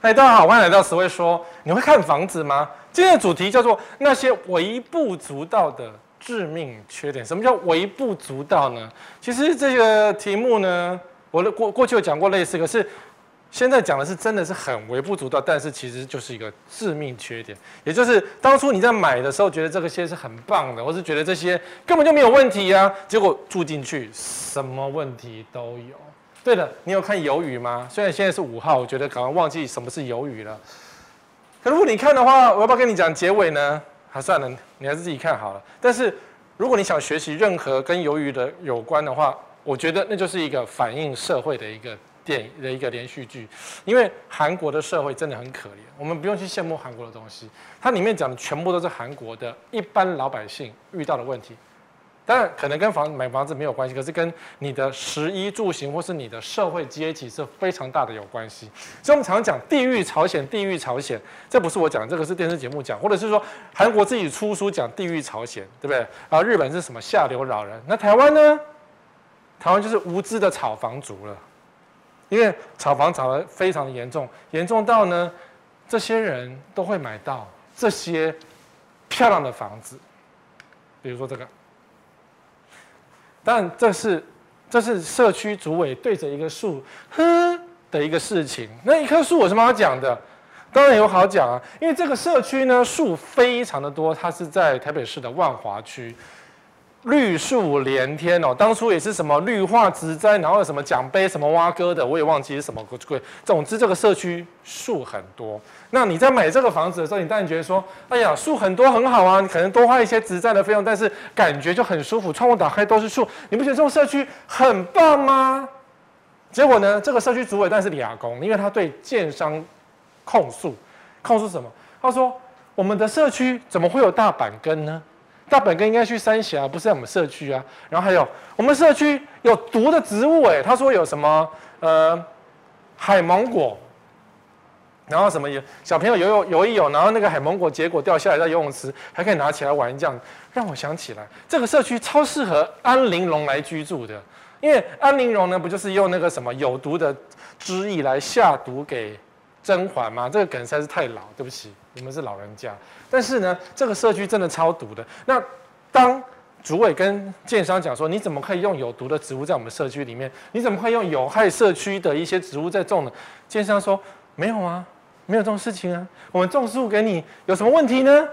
嗨，大家好，欢迎来到十位说。你会看房子吗？今天的主题叫做那些微不足道的致命缺点。什么叫微不足道呢？其实这个题目呢，我的过过去有讲过类似，可是现在讲的是真的是很微不足道，但是其实就是一个致命缺点。也就是当初你在买的时候觉得这个些是很棒的，或是觉得这些根本就没有问题啊，结果住进去什么问题都有。对了，你有看鱿鱼吗？虽然现在是五号，我觉得可能忘记什么是鱿鱼了。可如果你看的话，我要不要跟你讲结尾呢？还算了，你还是自己看好了。但是如果你想学习任何跟鱿鱼的有关的话，我觉得那就是一个反映社会的一个电影的一个连续剧。因为韩国的社会真的很可怜，我们不用去羡慕韩国的东西，它里面讲的全部都是韩国的一般老百姓遇到的问题。当然，可能跟房买房子没有关系，可是跟你的食衣住行或是你的社会阶级是非常大的有关系。所以，我们常常讲地狱朝鲜，地狱朝鲜，这不是我讲，这个是电视节目讲，或者是说韩国自己出书讲地狱朝鲜，对不对？啊，日本是什么下流老人？那台湾呢？台湾就是无知的炒房族了，因为炒房炒得非常的严重，严重到呢，这些人都会买到这些漂亮的房子，比如说这个。但这是，这是社区主委对着一棵树哼的一个事情。那一棵树有什么好讲的？当然有好讲啊，因为这个社区呢，树非常的多，它是在台北市的万华区。绿树连天哦，当初也是什么绿化植栽，然后有什么奖杯，什么挖哥的，我也忘记是什么鬼。总之，这个社区树很多。那你在买这个房子的时候，你当然觉得说，哎呀，树很多很好啊，你可能多花一些植栽的费用，但是感觉就很舒服，窗户打开都是树，你不觉得这种社区很棒吗？结果呢，这个社区主委但是俩工，因为他对建商控诉，控诉什么？他说，我们的社区怎么会有大板根呢？大本哥应该去三峡，不是在我们社区啊。然后还有我们社区有毒的植物，哎，他说有什么呃海芒果，然后什么有小朋友游泳游一游，然后那个海芒果结果掉下来在游泳池，还可以拿起来玩，这样让我想起来这个社区超适合安陵容来居住的，因为安陵容呢不就是用那个什么有毒的汁液来下毒给甄嬛吗？这个梗实在是太老，对不起，你们是老人家。但是呢，这个社区真的超毒的。那当主委跟建商讲说，你怎么可以用有毒的植物在我们社区里面？你怎么可以用有害社区的一些植物在种呢？建商说没有啊，没有这种事情啊。我们种树给你有什么问题呢？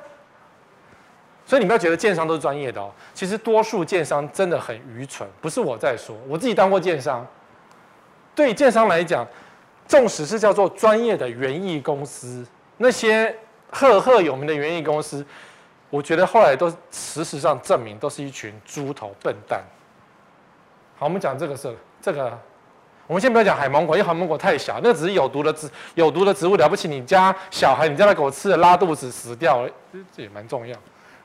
所以你不要觉得建商都是专业的哦。其实多数建商真的很愚蠢，不是我在说，我自己当过建商。对建商来讲，纵使是叫做专业的园艺公司，那些。赫赫有名的园艺公司，我觉得后来都事实上证明都是一群猪头笨蛋。好，我们讲这个是这个，我们先不要讲海芒果，因为海芒果太小，那只是有毒的植有毒的植物，了不起你家小孩你家的狗吃了拉肚子死掉了，这也蛮重要。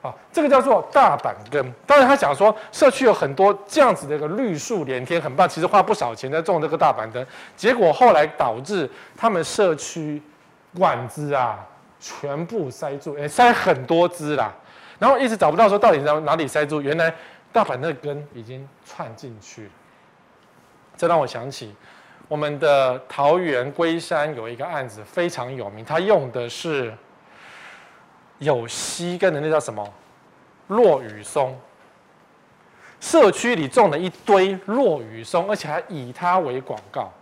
好，这个叫做大板根。当然他讲说社区有很多这样子的一个绿树连天，很棒，其实花不少钱在种这个大板根，结果后来导致他们社区管子啊。全部塞住，哎，塞很多枝啦，然后一直找不到说到底在哪里塞住，原来大板那根已经串进去了。这让我想起我们的桃园龟山有一个案子非常有名，他用的是有吸根的那叫什么落羽松，社区里种了一堆落羽松，而且还以它为广告。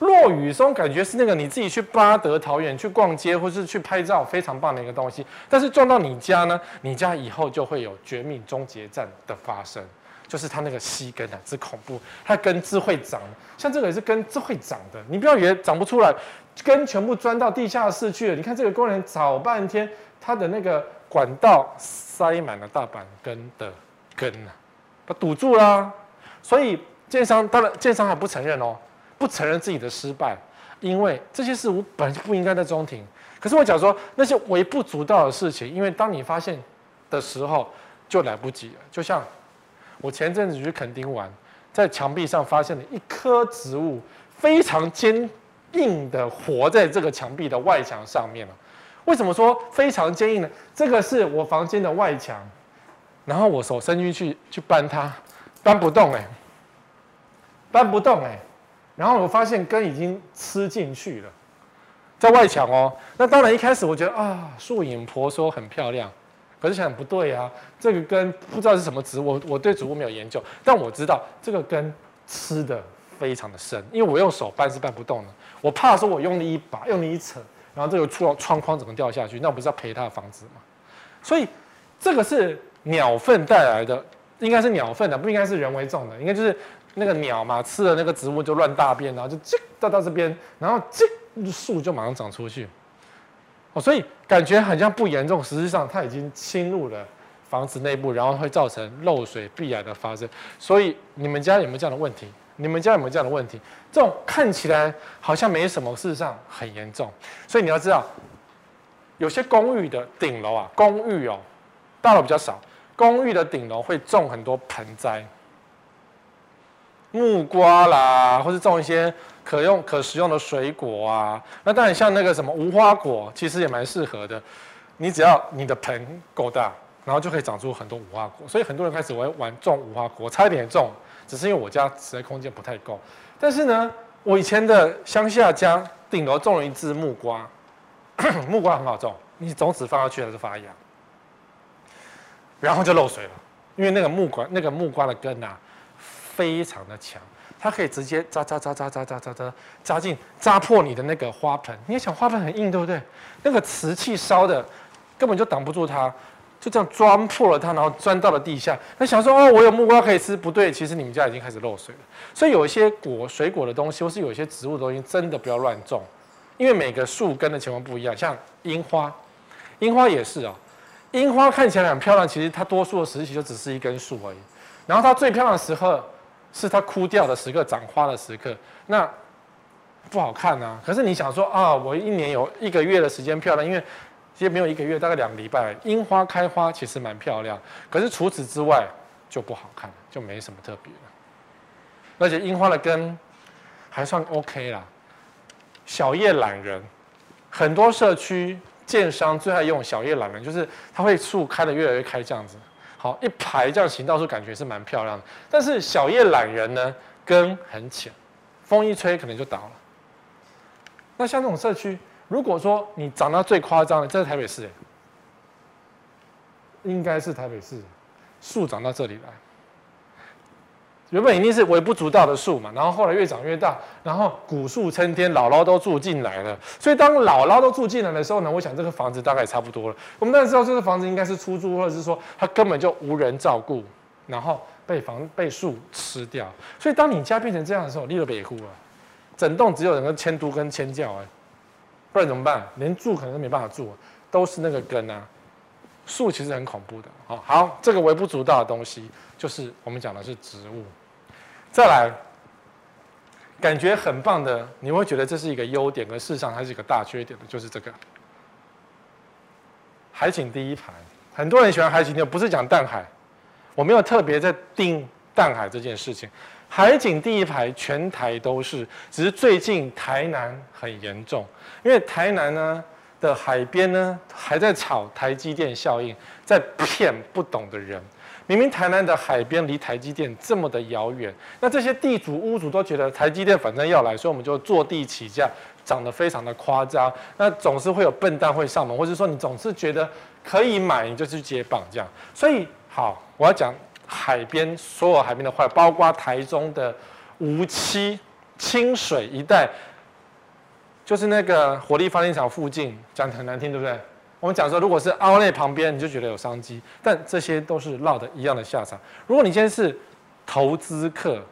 落雨松感觉是那个你自己去八德桃园去逛街或是去拍照非常棒的一个东西，但是撞到你家呢，你家以后就会有绝命终结战的发生，就是它那个吸根啊，之恐怖，它根枝会长，像这个也是根枝会长的，你不要以为长不出来，根全部钻到地下室去了。你看这个工人找半天，他的那个管道塞满了大板根的根啊，把堵住啦。所以建商当然建商还不承认哦。不承认自己的失败，因为这些事我本来就不应该在中庭。可是我讲说那些微不足道的事情，因为当你发现的时候就来不及了。就像我前阵子去垦丁玩，在墙壁上发现了一棵植物，非常坚硬的活在这个墙壁的外墙上面了。为什么说非常坚硬呢？这个是我房间的外墙，然后我手伸进去去搬它，搬不动哎，搬不动哎。然后我发现根已经吃进去了，在外墙哦。那当然一开始我觉得啊，树影婆娑很漂亮，可是想不对啊，这个根不知道是什么植物，我我对植物没有研究，但我知道这个根吃的非常的深，因为我用手搬是搬不动的，我怕说我用力一把，用力一扯，然后这个窗窗框整个掉下去，那我不是要赔他的房子吗？所以这个是鸟粪带来的，应该是鸟粪的，不应该是人为种的，应该就是。那个鸟嘛，吃了那个植物就乱大便，然后就叽到到这边，然后叽树就马上长出去。哦，所以感觉好像不严重，实际上它已经侵入了房子内部，然后会造成漏水、壁癌的发生。所以你们家有没有这样的问题？你们家有没有这样的问题？这种看起来好像没什么，事实上很严重。所以你要知道，有些公寓的顶楼啊，公寓哦，大楼比较少，公寓的顶楼会种很多盆栽。木瓜啦，或是种一些可用可食用的水果啊。那当然，像那个什么无花果，其实也蛮适合的。你只要你的盆够大，然后就可以长出很多无花果。所以很多人开始玩玩种无花果，差一点种，只是因为我家实在空间不太够。但是呢，我以前的乡下家顶楼种了一支木瓜，木瓜很好种，你种子放下去它就发芽，然后就漏水了，因为那个木瓜那个木瓜的根啊。非常的强，它可以直接扎扎扎扎扎扎扎扎扎进扎破你的那个花盆。你也想花盆很硬，对不对？那个瓷器烧的根本就挡不住它，就这样钻破了它，然后钻到了地下。那想说哦，我有木瓜可以吃，不对，其实你们家已经开始漏水了。所以有一些果水果的东西，或是有一些植物的东西，真的不要乱种，因为每个树根的情况不一样。像樱花，樱花也是啊、樱花看起来很漂亮，其实它多数的时期就只是一根树而已。然后它最漂亮的时候。是它枯掉的时刻，长花的时刻，那不好看啊。可是你想说啊，我一年有一个月的时间漂亮，因为其实没有一个月，大概两个礼拜，樱花开花其实蛮漂亮。可是除此之外就不好看，就没什么特别了。而且樱花的根还算 OK 啦。小叶懒人，很多社区建商最爱用小叶懒人，就是它会树开的越来越开这样子。好，一排这样行道树感觉是蛮漂亮的，但是小叶懒人呢，根很浅，风一吹可能就倒了。那像这种社区，如果说你长到最夸张的，这是台北市，应该是台北市，树长到这里来。原本一定是微不足道的树嘛，然后后来越长越大，然后古树参天，姥姥都住进来了。所以当姥姥都住进来的时候呢，我想这个房子大概也差不多了。我们当然知道这个房子应该是出租，或者是说它根本就无人照顾，然后被房被树吃掉。所以当你家变成这样的时候，立了北湖了，整栋只有人跟迁都跟迁教啊，不然怎么办？连住可能都没办法住，都是那个根啊。树其实很恐怖的。好，好，这个微不足道的东西，就是我们讲的是植物。再来，感觉很棒的，你会觉得这是一个优点，而事实上它是一个大缺点的，就是这个海景第一排。很多人喜欢海景第一排，不是讲淡海，我没有特别在定淡海这件事情。海景第一排全台都是，只是最近台南很严重，因为台南呢的海边呢还在炒台积电效应，在骗不懂的人。明明台南的海边离台积电这么的遥远，那这些地主屋主都觉得台积电反正要来，所以我们就坐地起价，涨得非常的夸张。那总是会有笨蛋会上门，或者说你总是觉得可以买，你就去接棒这样。所以好，我要讲海边所有海边的坏，包括台中的梧栖、清水一带，就是那个火力发电厂附近，讲的很难听，对不对？我们讲说，如果是凹内旁边，你就觉得有商机，但这些都是落的一样的下场。如果你今天是投资客，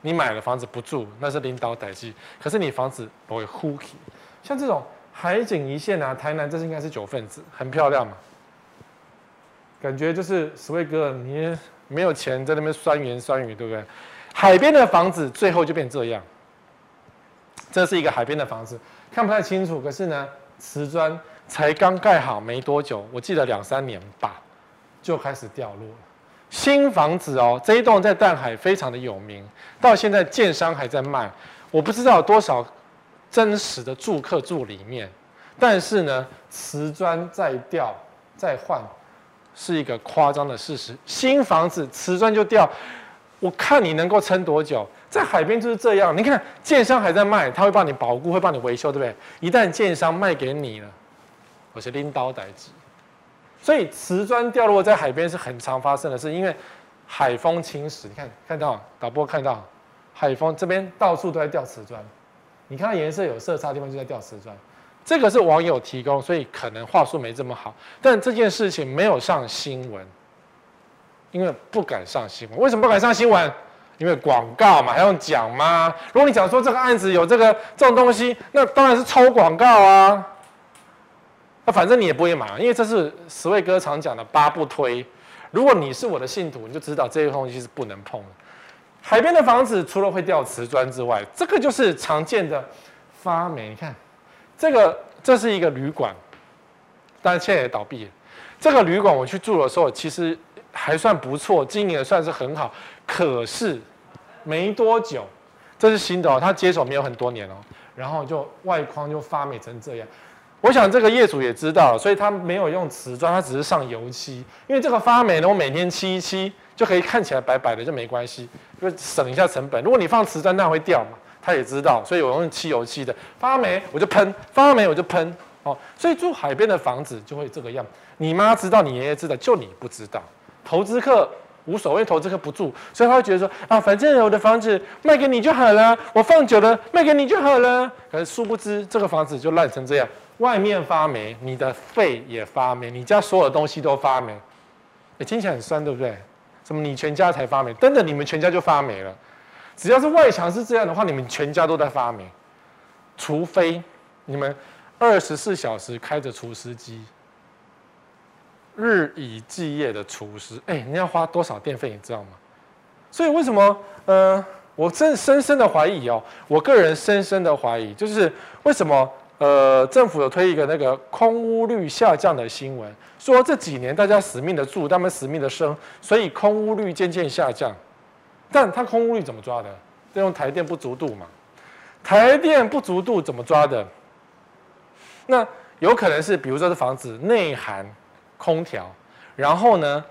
你买了房子不住，那是领导代志。可是你房子不会呼起，像这种海景一线啊，台南这是应该是九份子，很漂亮嘛。感觉就是所谓哥，你没有钱在那边酸言酸语，对不对？海边的房子最后就变这样。这是一个海边的房子，看不太清楚，可是呢，瓷砖。才刚盖好没多久，我记得两三年吧，就开始掉落了。新房子哦，这一栋在淡海非常的有名，到现在建商还在卖，我不知道有多少真实的住客住里面，但是呢，瓷砖再掉再换，是一个夸张的事实。新房子瓷砖就掉，我看你能够撑多久？在海边就是这样。你看，建商还在卖，他会帮你保固，会帮你维修，对不对？一旦建商卖给你了，我是拎刀代指。所以瓷砖掉落在海边是很常发生的事，因为海风侵蚀。你看，看到导播看到海风这边到处都在掉瓷砖，你看到颜色有色差的地方就在掉瓷砖。这个是网友提供，所以可能话术没这么好，但这件事情没有上新闻，因为不敢上新闻。为什么不敢上新闻？因为广告嘛，还用讲吗？如果你讲说这个案子有这个这种东西，那当然是抽广告啊。反正你也不会买，因为这是十位哥常讲的八不推。如果你是我的信徒，你就知道这些东西是不能碰的。海边的房子除了会掉瓷砖之外，这个就是常见的发霉。你看，这个这是一个旅馆，但是现在也倒闭了。这个旅馆我去住的时候，其实还算不错，经营的算是很好。可是没多久，这是新的哦，它接手没有很多年哦，然后就外框就发霉成这样。我想这个业主也知道，所以他没有用瓷砖，他只是上油漆。因为这个发霉呢，我每天漆一漆就可以看起来白白的，就没关系，就省一下成本。如果你放瓷砖，那会掉嘛，他也知道，所以我用漆油漆的。发霉我就喷，发霉我就喷，哦，所以住海边的房子就会这个样。你妈知道，你爷爷知道，就你不知道。投资客无所谓，投资客不住，所以他会觉得说啊，反正我的房子卖给你就好了，我放久了卖给你就好了。可是殊不知，这个房子就烂成这样。外面发霉，你的肺也发霉，你家所有东西都发霉，你听起来很酸，对不对？什么你全家才发霉？真的，你们全家就发霉了。只要是外墙是这样的话，你们全家都在发霉，除非你们二十四小时开着除湿机，日以继夜的除湿。哎，你要花多少电费，你知道吗？所以为什么？呃，我真深深的怀疑哦，我个人深深的怀疑，就是为什么？呃，政府有推一个那个空屋率下降的新闻，说这几年大家死命的住，他们死命的生，所以空屋率渐渐下降。但它空屋率怎么抓的？用台电不足度嘛？台电不足度怎么抓的？那有可能是，比如说这房子内含空调，然后呢，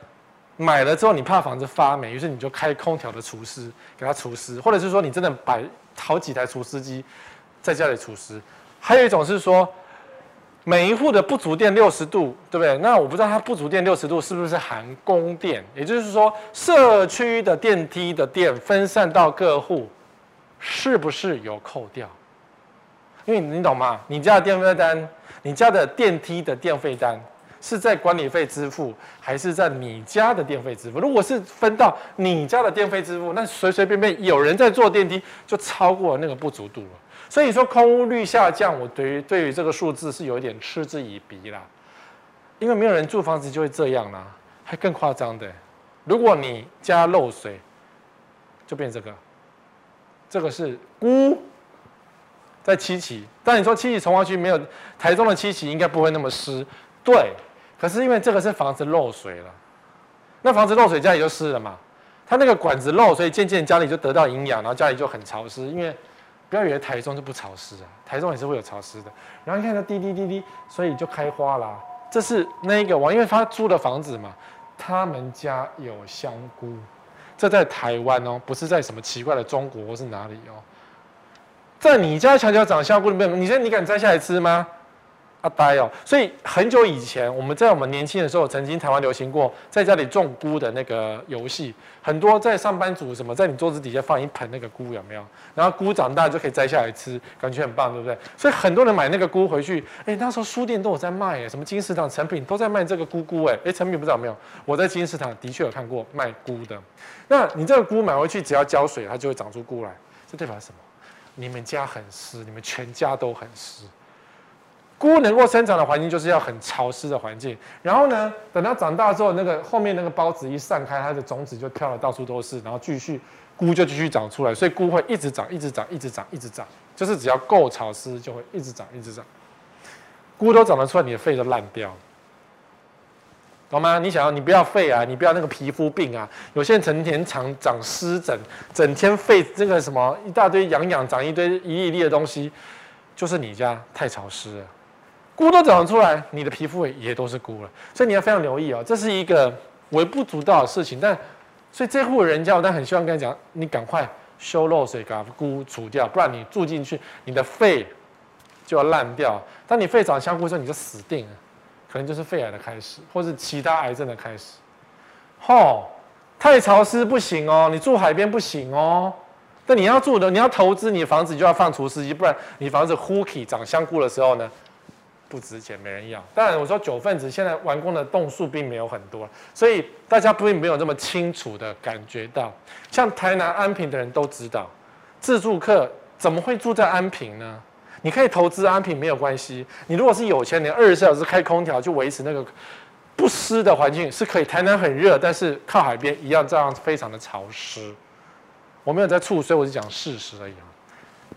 买了之后你怕房子发霉，于是你就开空调的除湿给它除湿，或者是说你真的摆好几台除湿机在家里除湿。还有一种是说，每一户的不足电六十度，对不对？那我不知道它不足电六十度是不是含供电，也就是说，社区的电梯的电分散到各户，是不是有扣掉？因为你懂吗？你家的电费单，你家的电梯的电费单是在管理费支付，还是在你家的电费支付？如果是分到你家的电费支付，那随随便便有人在坐电梯，就超过那个不足度了。所以说空屋率下降，我对于对于这个数字是有一点嗤之以鼻啦，因为没有人住房子就会这样啦，还更夸张的，如果你家漏水，就变这个，这个是菇，在七期，但你说七期重划区没有台中的七期应该不会那么湿，对，可是因为这个是房子漏水了，那房子漏水家里就湿了嘛，它那个管子漏，所以渐渐家里就得到营养，然后家里就很潮湿，因为。不要以为台中就不潮湿啊，台中也是会有潮湿的。然后你看它滴滴滴滴，所以就开花啦。这是那个王，因为他租的房子嘛，他们家有香菇。这在台湾哦，不是在什么奇怪的中国或是哪里哦。在你家墙角长香菇，你你说你敢摘下来吃吗？阿呆哦，所以很久以前，我们在我们年轻的时候，曾经台湾流行过在家里种菇的那个游戏，很多在上班族什么，在你桌子底下放一盆那个菇，有没有？然后菇长大就可以摘下来吃，感觉很棒，对不对？所以很多人买那个菇回去，哎，那时候书店都有在卖，哎，什么金石堂、成品都在卖这个菇菇，哎，哎，成品不知道有没有？我在金石堂的确有看过卖菇的。那你这个菇买回去，只要浇水，它就会长出菇来，这代表什么？你们家很湿，你们全家都很湿。菇能够生长的环境就是要很潮湿的环境，然后呢，等它长大之后，那个后面那个孢子一散开，它的种子就飘得到处都是，然后继续菇就继续长出来，所以菇会一直长，一直长，一直长，一直长，就是只要够潮湿就会一直长，一直长。菇都长得出来，你的肺都烂掉，懂吗？你想要你不要肺啊，你不要那个皮肤病啊，有些人成天长长湿疹，整天肺这个什么一大堆痒痒，长一堆一粒粒的东西，就是你家太潮湿了。菇都长出来，你的皮肤也都是菇了，所以你要非常留意哦。这是一个微不足道的事情，但所以这户人家，我但很希望跟你讲，你赶快修漏水，把菇除掉，不然你住进去，你的肺就要烂掉。当你肺长香菇的时候，你就死定了，可能就是肺癌的开始，或是其他癌症的开始。吼，太潮湿不行哦，你住海边不行哦。但你要住的，你要投资你的房子，就要放除湿机，不然你房子呼气长香菇的时候呢？不值钱，没人要。当然，我说九份子现在完工的栋数并没有很多，所以大家并没有这么清楚的感觉到。像台南安平的人都知道，自助客怎么会住在安平呢？你可以投资安平没有关系。你如果是有钱你，二十四小时开空调去维持那个不湿的环境是可以。台南很热，但是靠海边一样这样非常的潮湿。我没有在处，所以我就讲事实而已。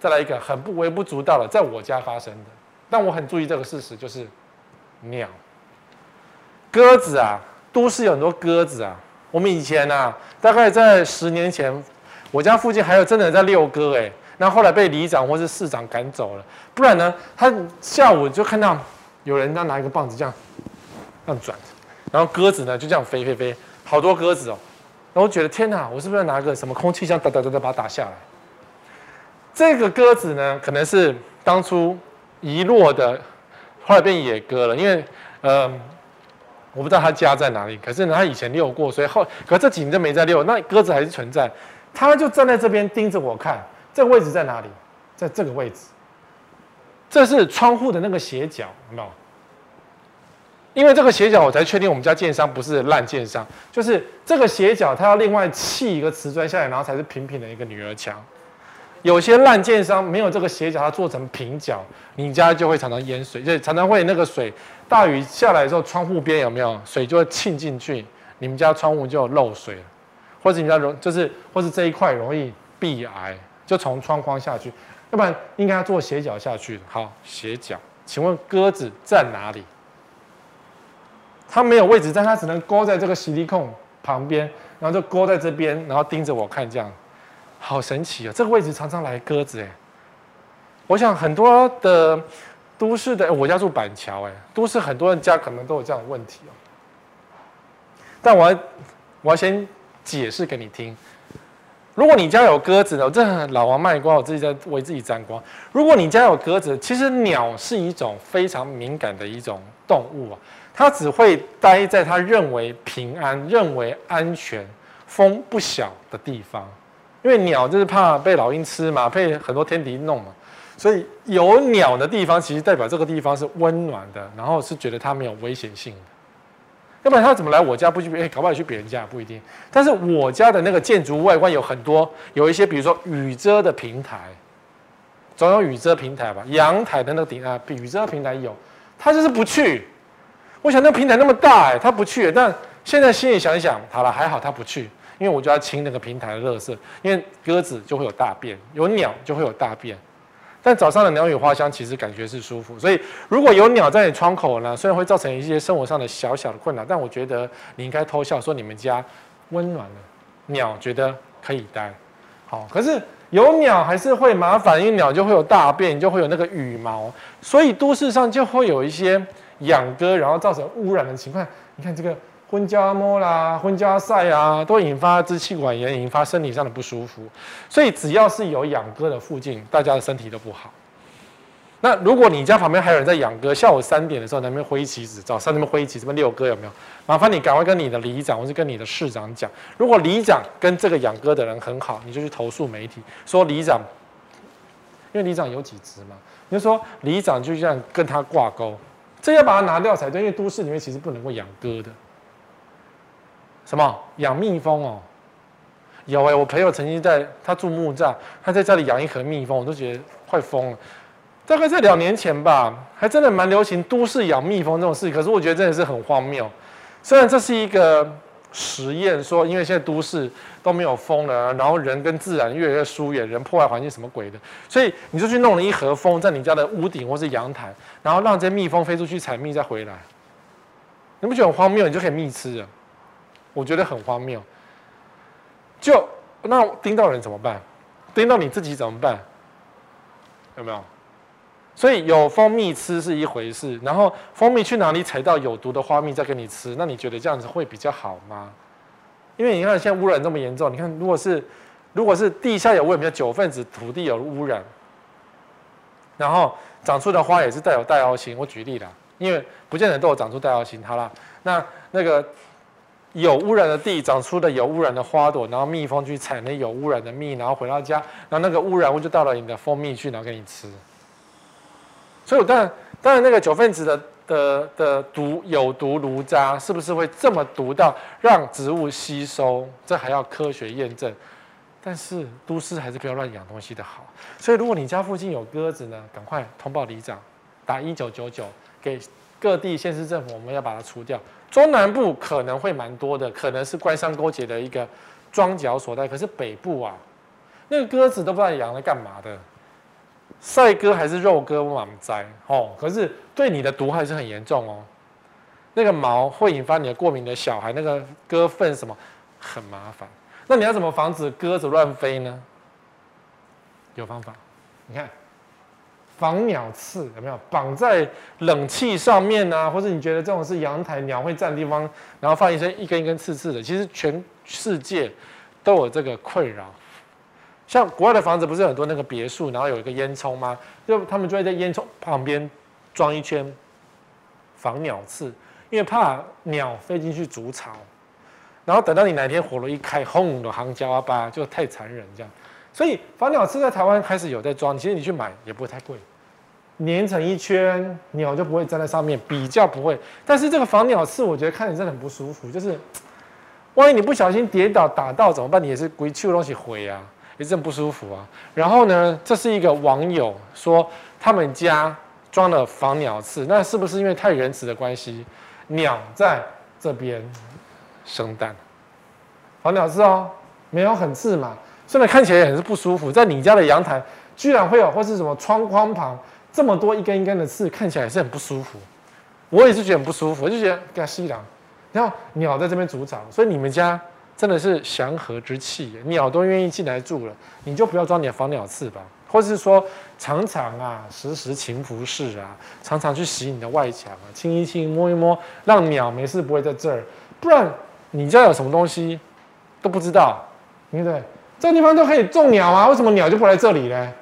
再来一个很不微不足道的，在我家发生的。但我很注意这个事实，就是鸟、鸽子啊，都市有很多鸽子啊。我们以前啊，大概在十年前，我家附近还有真的在遛鸽哎，那后来被里长或是市长赶走了。不然呢，他下午就看到有人在拿一个棒子这样这样转，然后鸽子呢就这样飞飞飞，好多鸽子哦。然后我觉得天哪，我是不是要拿个什么空气枪哒哒哒哒把它打下来？这个鸽子呢，可能是当初。遗落的，后来变野鸽了，因为，呃，我不知道他家在哪里，可是呢，他以前遛过，所以后，可这几年就没再遛，那鸽子还是存在，他就站在这边盯着我看，这个位置在哪里？在这个位置，这是窗户的那个斜角，有没有？因为这个斜角，我才确定我们家建商不是烂建商，就是这个斜角，它要另外砌一个瓷砖下来，然后才是平平的一个女儿墙。有些烂建商没有这个斜角，它做成平角，你家就会常常淹水，就常常会那个水大雨下来的时候，窗户边有没有水就会沁进去，你们家窗户就漏水了，或者你家容就是或是这一块容易壁癌，就从窗框下去，要不然应该要做斜角下去。好，斜角，请问鸽子在哪里？它没有位置，但它只能勾在这个洗涤孔旁边，然后就勾在这边，然后盯着我看这样。好神奇啊！这个位置常常来鸽子哎。我想很多的都市的，我家住板桥哎，都市很多人家可能都有这样的问题哦。但我要我要先解释给你听。如果你家有鸽子呢，我这老王卖瓜，我自己在为自己沾光。如果你家有鸽子，其实鸟是一种非常敏感的一种动物啊，它只会待在它认为平安、认为安全、风不小的地方。因为鸟就是怕被老鹰吃嘛，被很多天敌弄嘛，所以有鸟的地方，其实代表这个地方是温暖的，然后是觉得它没有危险性的。要不然它怎么来我家不去？哎，搞不好去别人家也不一定。但是我家的那个建筑外观有很多，有一些比如说雨遮的平台，总有雨遮平台吧？阳台的那个顶啊，雨遮平台有，它就是不去。我想那个平台那么大，哎，它不去。但现在心里想一想，好了，还好它不去。因为我就要清那个平台的垃圾，因为鸽子就会有大便，有鸟就会有大便。但早上的鸟语花香其实感觉是舒服，所以如果有鸟在你窗口呢，虽然会造成一些生活上的小小的困扰，但我觉得你应该偷笑说你们家温暖了，鸟觉得可以待。好，可是有鸟还是会麻烦，因为鸟就会有大便，就会有那个羽毛，所以都市上就会有一些养鸽，然后造成污染的情况。你看这个。婚家摸啦，婚家晒啊，都引发支气管炎，引发身体上的不舒服。所以只要是有养鸽的附近，大家的身体都不好。那如果你家旁边还有人在养鸽，下午三点的时候，那边挥旗子，早上那边挥旗子，这边遛鸽有没有？麻烦你赶快跟你的里长或是跟你的市长讲。如果里长跟这个养鸽的人很好，你就去投诉媒体，说里长，因为里长有几只嘛，你就说里长就像跟他挂钩，这要把它拿掉才对，因为都市里面其实不能够养鸽的。什么养蜜蜂哦？有哎、我朋友曾经在他住木栅，他在家里养一盒蜜蜂，我都觉得快疯了。大概在两年前吧，还真的蛮流行都市养蜜蜂这种事。可是我觉得真的是很荒谬。虽然这是一个实验，说因为现在都市都没有蜂了，然后人跟自然越来越疏远，人破坏环境什么鬼的，所以你就去弄了一盒蜂在你家的屋顶或是阳台，然后让这些蜜蜂飞出去采蜜再回来。你不觉得很荒谬？你就可以蜜吃了。我觉得很荒谬，就那叮到人怎么办？叮到你自己怎么办？有没有？所以有蜂蜜吃是一回事，然后蜂蜜去哪里采到有毒的花蜜再给你吃，那你觉得这样子会比较好吗？因为你看现在污染这么严重，你看如果是如果是地下有问题，九分子土地有污染，然后长出的花也是带有带凹型。我举例啦，因为不见得都有长出带凹型。好了，那那个有污染的地长出的有污染的花朵，然后蜜蜂去采那有污染的蜜，然后回到家，然后那个污染物就到了你的蜂蜜去，然后给你吃。所以我当然当然那个九分子的的的毒有毒炉渣是不是会这么毒到让植物吸收？这还要科学验证。但是都市还是不要乱养东西的好，所以如果你家附近有鸽子呢，赶快通报里长，打一九九九给各地县市政府，我们要把它除掉。中南部可能会蛮多的，可能是官商勾结的一个桩脚所在。可是北部啊，那个鸽子都不知道养来干嘛的，赛鸽还是肉鸽，满栽哦。可是对你的毒害是很严重哦，那个毛会引发你的过敏的小孩，那个鸽粪什么很麻烦。那你要怎么防止鸽子乱飞呢？有方法，你看，防鸟刺有没有绑在冷气上面啊？或者你觉得这种是阳台鸟会占地方，然后放一些一根一根刺刺的？其实全世界都有这个困扰。像国外的房子不是很多那个别墅，然后有一个烟囱吗？就他们就会在烟囱旁边装一圈防鸟刺，因为怕鸟飞进去筑巢。然后等到你哪天火炉一开，轰的行家啊吧，就太残忍这样。所以防鸟刺在台湾开始有在装，其实你去买也不会太贵，粘成一圈，鸟就不会粘在上面，比较不会。但是这个防鸟刺，我觉得看着真的很不舒服，就是 万一你不小心跌倒打到怎么办？你也是鬼气东西毁啊，也是很不舒服啊。然后呢，这是一个网友说他们家装了防鸟刺，那是不是因为太仁慈的关系？鸟在这边。生蛋，防鸟刺哦，没有很刺嘛，虽然看起来也很是不舒服。在你家的阳台，居然会有或是什么窗框旁这么多一根一根的刺，看起来也是很不舒服。我也是觉得很不舒服，我就觉得给它吸凉。然后鸟在这边筑巢，所以你们家真的是祥和之气，鸟都愿意进来住了，你就不要装你的防鸟刺吧，或是说常常啊，时时勤拂拭啊，常常去洗你的外墙啊，清一清摸一摸，让鸟没事不会在这儿，不然。你家有什么东西都不知道，对不对？这地方都可以种鸟啊，为什么鸟就不来这里呢？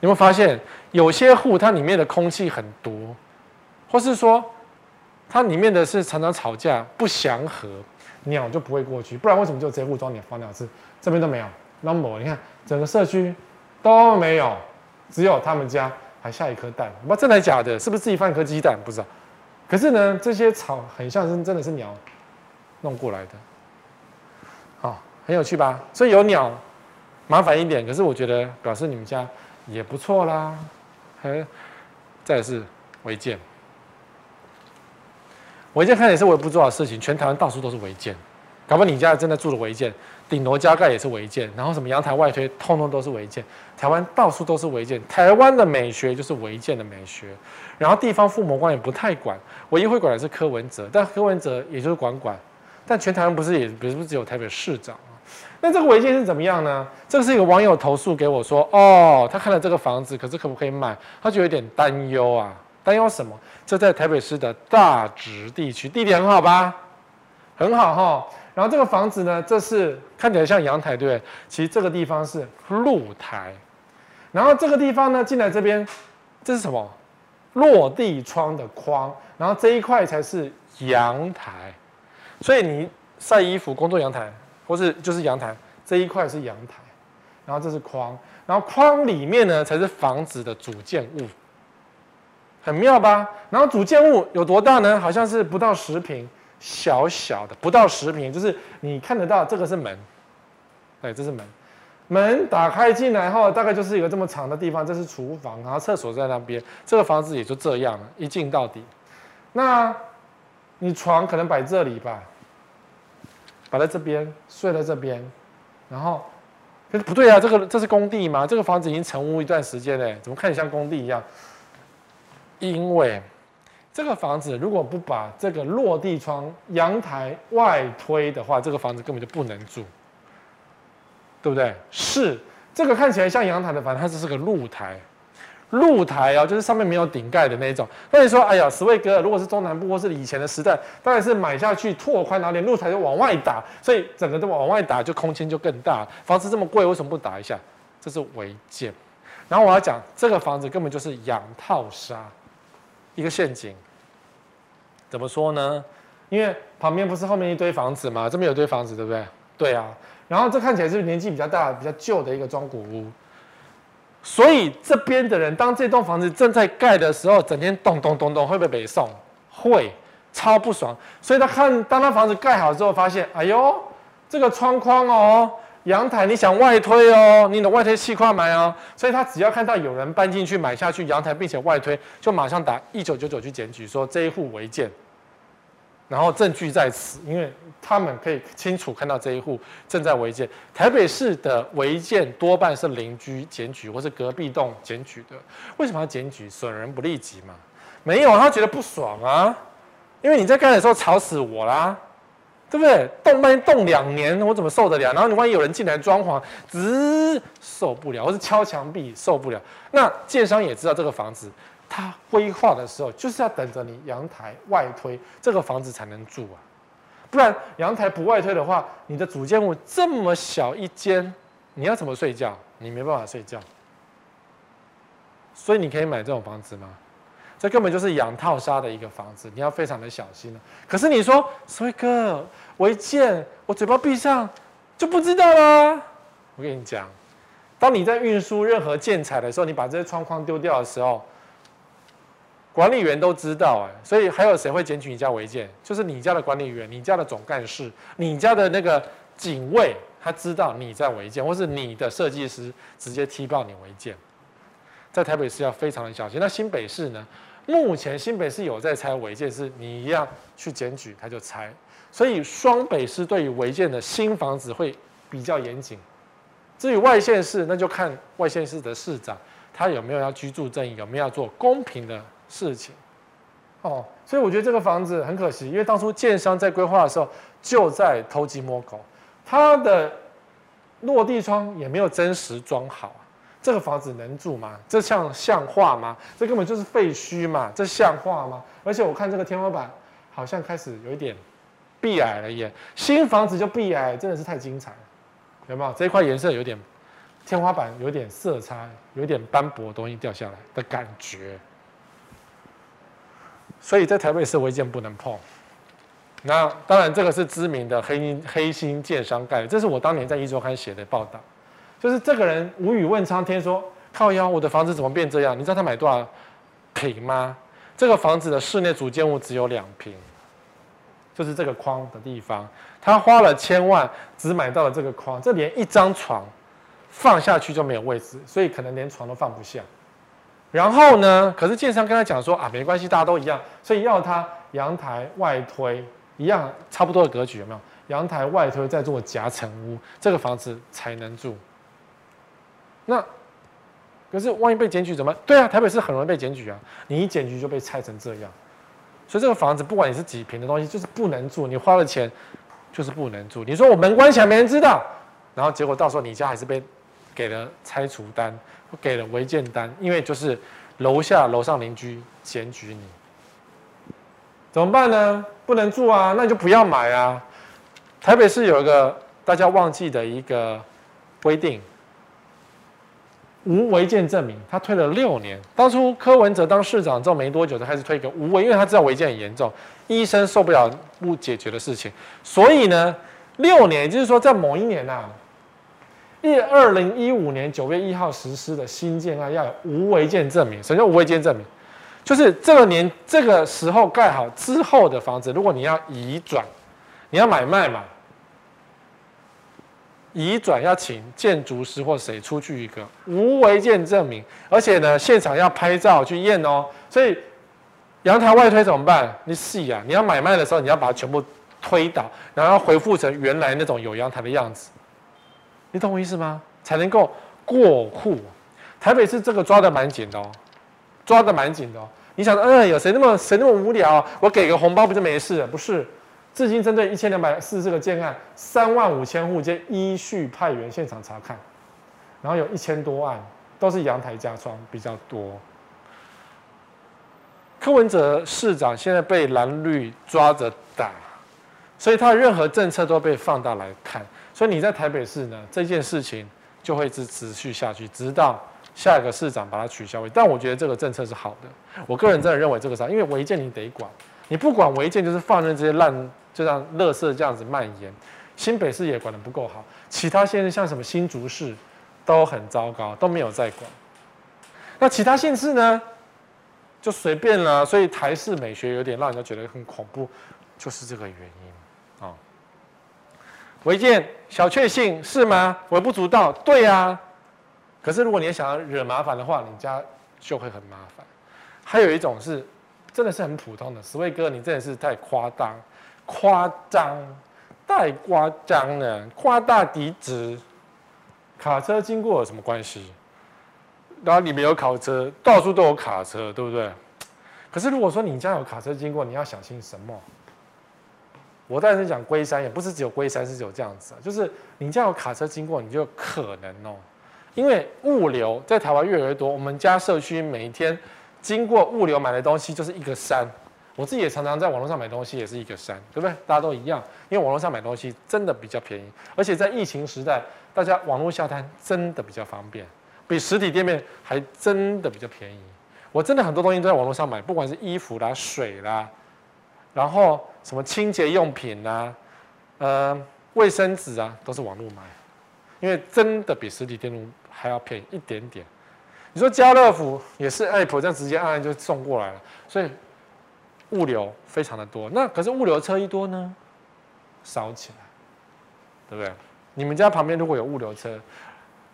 有没有发现有些户它里面的空气很毒，或是说它里面的是常常吵架不祥和，鸟就不会过去。不然为什么就这户装鸟放鸟吃，这边都没有？number，你看整个社区都没有，只有他们家还下一颗蛋，不知道真的假的，是不是自己放一颗鸡蛋？不知道。可是呢，这些草很像是真的是鸟。弄过来的，很有趣吧？所以有鸟，麻烦一点，可是我觉得表示你们家也不错啦。还，再是违建，违建看起来是微不足道的事情，全台湾到处都是违建，搞不好你家真的住的违建，顶楼加盖也是违建，然后什么阳台外推，通通都是违建。台湾到处都是违建，台湾的美学就是违建的美学，然后地方父母官也不太管，唯一会管的是柯文哲，但柯文哲也就是管管。但全台湾不是也不是只有台北市长？那这个违建是怎么样呢？这个是一个网友投诉给我说，哦，他看了这个房子，可是可不可以买？他就有点担忧啊，担忧什么？这在台北市的大直地区，地点很好吧？很好哈。然后这个房子呢，这是看起来像阳台，对不对？其实这个地方是露台。然后这个地方呢，进来这边，这是什么？落地窗的框。然后这一块才是阳台。所以你晒衣服、工作阳台，或是就是阳台这一块是阳台，然后这是框，然后框里面呢才是房子的主建物，很妙吧？然后主建物有多大呢？好像是不到十平，小小的，不到十平，就是你看得到这个是门，对，这是门，门打开进来后，大概就是一个这么长的地方，这是厨房，然后厕所在那边，这个房子也就这样了，一进到底，那。你床可能摆这里吧，摆在这边，睡在这边，然后，可是不对啊，这个这是工地吗？这个房子已经成屋一段时间嘞，怎么看起像工地一样？因为这个房子如果不把这个落地窗阳台外推的话，这个房子根本就不能住，对不对？是这个看起来像阳台的房子，它只是个露台。露台哦，就是上面没有顶盖的那种。那你说，哎呀，十位哥，如果是中南部或是以前的时代，当然是买下去拓宽，然后连露台都往外打，所以整个都往外打，就空间就更大。房子这么贵，为什么不打一下？这是违建。然后我要讲，这个房子根本就是养套杀，一个陷阱。怎么说呢？因为旁边不是后面一堆房子吗？这边有堆房子，对不对？对啊。然后这看起来是年纪比较大、比较旧的一个中古屋。所以这边的人，当这栋房子正在盖的时候，整天咚咚咚咚，会不会北送？会，超不爽。所以他看，当他房子盖好之后，发现，哎呦，这个窗框哦，阳台你想外推哦，你的外推气块买哦。所以他只要看到有人搬进去买下去阳台，并且外推，就马上打一九九九去检举，说这一户违建。然后证据在此，因为他们可以清楚看到这一户正在违建。台北市的违建多半是邻居检举或是隔壁栋检举的。为什么要检举？损人不利己嘛？没有，他觉得不爽啊，因为你在盖的时候吵死我啦，对不对？动半天动两年，我怎么受得了？然后你万一有人进来装潢，直，受不了，或是敲墙壁受不了。那建商也知道这个房子。他规划的时候就是要等着你阳台外推，这个房子才能住啊，不然阳台不外推的话，你的主建物这么小一间，你要怎么睡觉？你没办法睡觉。所以你可以买这种房子吗？这根本就是养套杀的一个房子，你要非常的小心了。可是你说，所以哥违建，我嘴巴闭上就不知道了。我跟你讲，当你在运输任何建材的时候，你把这些窗框丢掉的时候。管理员都知道哎，所以还有谁会检举你家违建？就是你家的管理员、你家的总干事、你家的那个警卫，他知道你在违建，或是你的设计师直接踢爆你违建。在台北市要非常的小心。那新北市呢？目前新北市有在拆违建，是你一样去检举，他就拆。所以双北市对于违建的新房子会比较严谨。至于外县市，那就看外县市的市长他有没有要居住正义，有没有要做公平的。事情，哦，所以我觉得这个房子很可惜，因为当初建商在规划的时候就在偷鸡摸狗，它的落地窗也没有真实装好，这个房子能住吗？这像像话吗？这根本就是废墟嘛，这像话吗？而且我看这个天花板好像开始有一点壁癌了耶，新房子就壁癌，真的是太精彩了，有没有？这一块颜色有点，天花板有点色差，有点斑驳东西掉下来的感觉。所以在台北市违建不能碰。那当然，这个是知名的黑黑心建商盖的。这是我当年在一周刊写的报道，就是这个人无语问苍天说：“靠腰，我的房子怎么变这样？你知道他买多少平吗？这个房子的室内主建物只有两平，就是这个框的地方。他花了千万，只买到了这个框，这连一张床放下去就没有位置，所以可能连床都放不下。”然后呢？可是建商跟他讲说啊，没关系，大家都一样，所以要他阳台外推一样，差不多的格局有没有？阳台外推再做夹层屋，这个房子才能住。那可是万一被检举怎么？对啊，台北市很容易被检举啊，你一检举就被拆成这样。所以这个房子不管你是几平的东西，就是不能住。你花了钱就是不能住。你说我门关起来没人知道，然后结果到时候你家还是被给了拆除单。给了违建单，因为就是楼下楼上邻居检举你，怎么办呢？不能住啊，那你就不要买啊。台北市有一个大家忘记的一个规定，无违建证明，他推了六年。当初柯文哲当市长之后没多久，就开始推一个无违，因为他知道违建很严重，医生受不了不解决的事情，所以呢，六年，也就是说在某一年呐、啊。一二零一五年九月一号实施的新建案要有无违建证明。什么叫无违建证明？就是这个年这个时候盖好之后的房子，如果你要移转，你要买卖嘛，移转要请建筑师或谁出具一个无违建证明，而且呢，现场要拍照去验哦。所以阳台外推怎么办？你细啊，你要买卖的时候，你要把它全部推倒，然后恢复成原来那种有阳台的样子。你懂我意思吗？才能够过户。台北市这个抓的蛮紧的哦，抓的蛮紧的哦。你想，嗯，有谁那么谁那么无聊？我给个红包不就没事了？不是，至今针对一千两百四十个建案，三万五千户皆依序派员现场查看，然后有一千多案都是阳台加窗比较多。柯文哲市长现在被蓝绿抓着打，所以他的任何政策都被放大来看。所以你在台北市呢，这件事情就会一直持续下去，直到下一个市长把它取消。但我觉得这个政策是好的，我个人真的认为这个是，因为违建你得管，你不管违建就是放任这些烂，就像垃圾这样子蔓延。新北市也管得不够好，其他县市像什么新竹市都很糟糕，都没有在管。那其他县市呢？就随便了，所以台式美学有点让人家觉得很恐怖，就是这个原因。违建小确幸是吗？微不足道，对啊。可是如果你想要惹麻烦的话，你家就会很麻烦。还有一种是，真的是很普通的，十位哥，你真的是太夸张，夸张，太夸张了，夸大敌执。卡车经过有什么关系？然后里面有卡车，到处都有卡车，对不对？可是如果说你家有卡车经过，你要小心什么？我当然是讲龟山，也不是只有龟山是只有这样子啊，就是你家有卡车经过，你就可能哦，因为物流在台湾越来越多，我们家社区每一天经过物流买的东西就是一个山。我自己也常常在网络上买东西，也是一个山，对不对？大家都一样，因为网络上买东西真的比较便宜，而且在疫情时代，大家网络下单真的比较方便。比实体店面还真的比较便宜，我真的很多东西都在网络上买，不管是衣服啦、水啦，然后什么清洁用品啦，呃，卫生纸啊，都是网络买，因为真的比实体店还要便宜一点点。你说家乐福也是 App 这样直接按按就送过来了，所以物流非常的多。那可是物流车一多呢，烧起来，对不对？你们家旁边如果有物流车，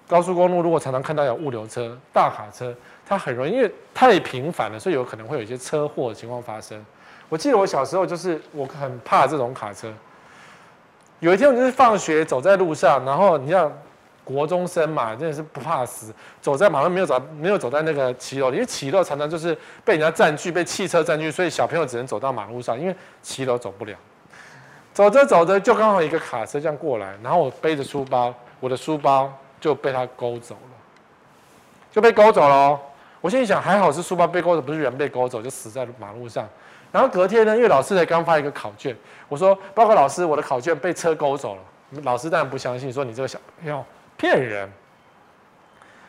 高速公路如果常常看到有物流车、大卡车，它很容易，因为太频繁了，所以有可能会有一些车祸的情况发生。我记得我小时候就是我很怕这种卡车。有一天我就是放学走在路上，然后你像国中生嘛，真的是不怕死，走在马路没有走没有走在那个骑楼，因为骑楼常常就是被人家占据、被汽车占据，所以小朋友只能走到马路上，因为骑楼走不了。走着走着就刚好一个卡车这样过来，然后我背着书包，我的书包。就被他勾走了，就被勾走了。我心里想，还好是书包被勾走，不是人被勾走，就死在马路上。然后隔天呢，因为老师才刚发一个考卷，我说：“报告老师，我的考卷被车勾走了。”老师当然不相信，说你这个小朋友骗人。